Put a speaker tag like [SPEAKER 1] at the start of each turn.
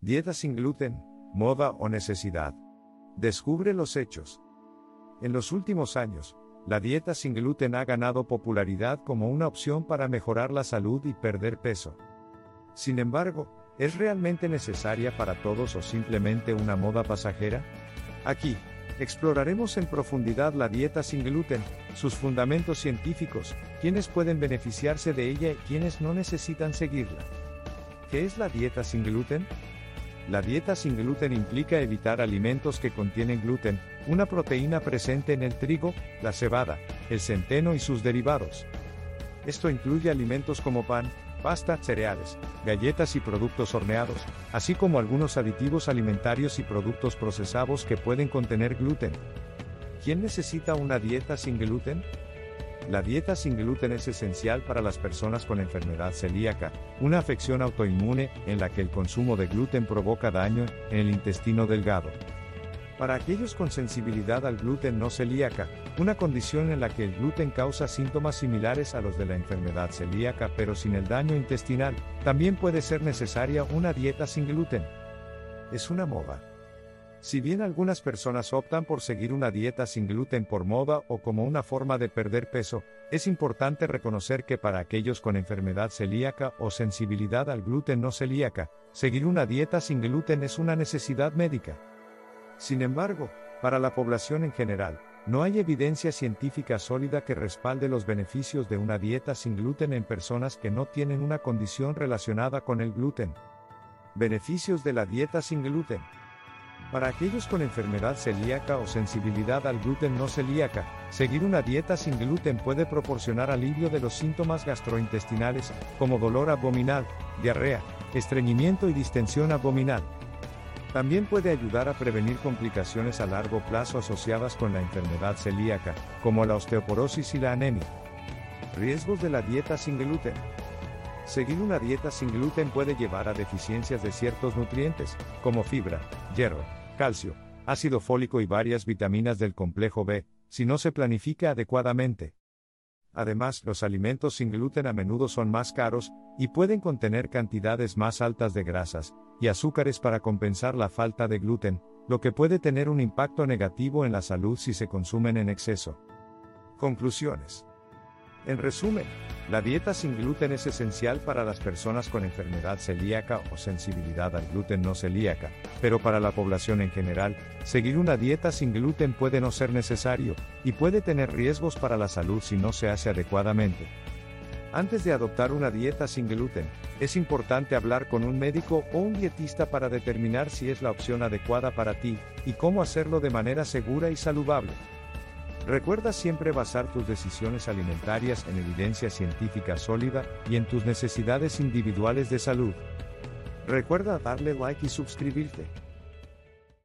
[SPEAKER 1] Dieta sin gluten, moda o necesidad. Descubre los hechos. En los últimos años, la dieta sin gluten ha ganado popularidad como una opción para mejorar la salud y perder peso. Sin embargo, ¿es realmente necesaria para todos o simplemente una moda pasajera? Aquí, exploraremos en profundidad la dieta sin gluten, sus fundamentos científicos, quiénes pueden beneficiarse de ella y quiénes no necesitan seguirla. ¿Qué es la dieta sin gluten? La dieta sin gluten implica evitar alimentos que contienen gluten, una proteína presente en el trigo, la cebada, el centeno y sus derivados. Esto incluye alimentos como pan, pasta, cereales, galletas y productos horneados, así como algunos aditivos alimentarios y productos procesados que pueden contener gluten. ¿Quién necesita una dieta sin gluten? La dieta sin gluten es esencial para las personas con enfermedad celíaca, una afección autoinmune en la que el consumo de gluten provoca daño en el intestino delgado. Para aquellos con sensibilidad al gluten no celíaca, una condición en la que el gluten causa síntomas similares a los de la enfermedad celíaca pero sin el daño intestinal, también puede ser necesaria una dieta sin gluten. Es una moda. Si bien algunas personas optan por seguir una dieta sin gluten por moda o como una forma de perder peso, es importante reconocer que para aquellos con enfermedad celíaca o sensibilidad al gluten no celíaca, seguir una dieta sin gluten es una necesidad médica. Sin embargo, para la población en general, no hay evidencia científica sólida que respalde los beneficios de una dieta sin gluten en personas que no tienen una condición relacionada con el gluten. Beneficios de la dieta sin gluten. Para aquellos con enfermedad celíaca o sensibilidad al gluten no celíaca, seguir una dieta sin gluten puede proporcionar alivio de los síntomas gastrointestinales, como dolor abdominal, diarrea, estreñimiento y distensión abdominal. También puede ayudar a prevenir complicaciones a largo plazo asociadas con la enfermedad celíaca, como la osteoporosis y la anemia. Riesgos de la dieta sin gluten. Seguir una dieta sin gluten puede llevar a deficiencias de ciertos nutrientes, como fibra, hierro, calcio, ácido fólico y varias vitaminas del complejo B, si no se planifica adecuadamente. Además, los alimentos sin gluten a menudo son más caros, y pueden contener cantidades más altas de grasas y azúcares para compensar la falta de gluten, lo que puede tener un impacto negativo en la salud si se consumen en exceso. Conclusiones. En resumen, la dieta sin gluten es esencial para las personas con enfermedad celíaca o sensibilidad al gluten no celíaca, pero para la población en general, seguir una dieta sin gluten puede no ser necesario, y puede tener riesgos para la salud si no se hace adecuadamente. Antes de adoptar una dieta sin gluten, es importante hablar con un médico o un dietista para determinar si es la opción adecuada para ti, y cómo hacerlo de manera segura y saludable. Recuerda siempre basar tus decisiones alimentarias en evidencia científica sólida y en tus necesidades individuales de salud. Recuerda darle like y suscribirte.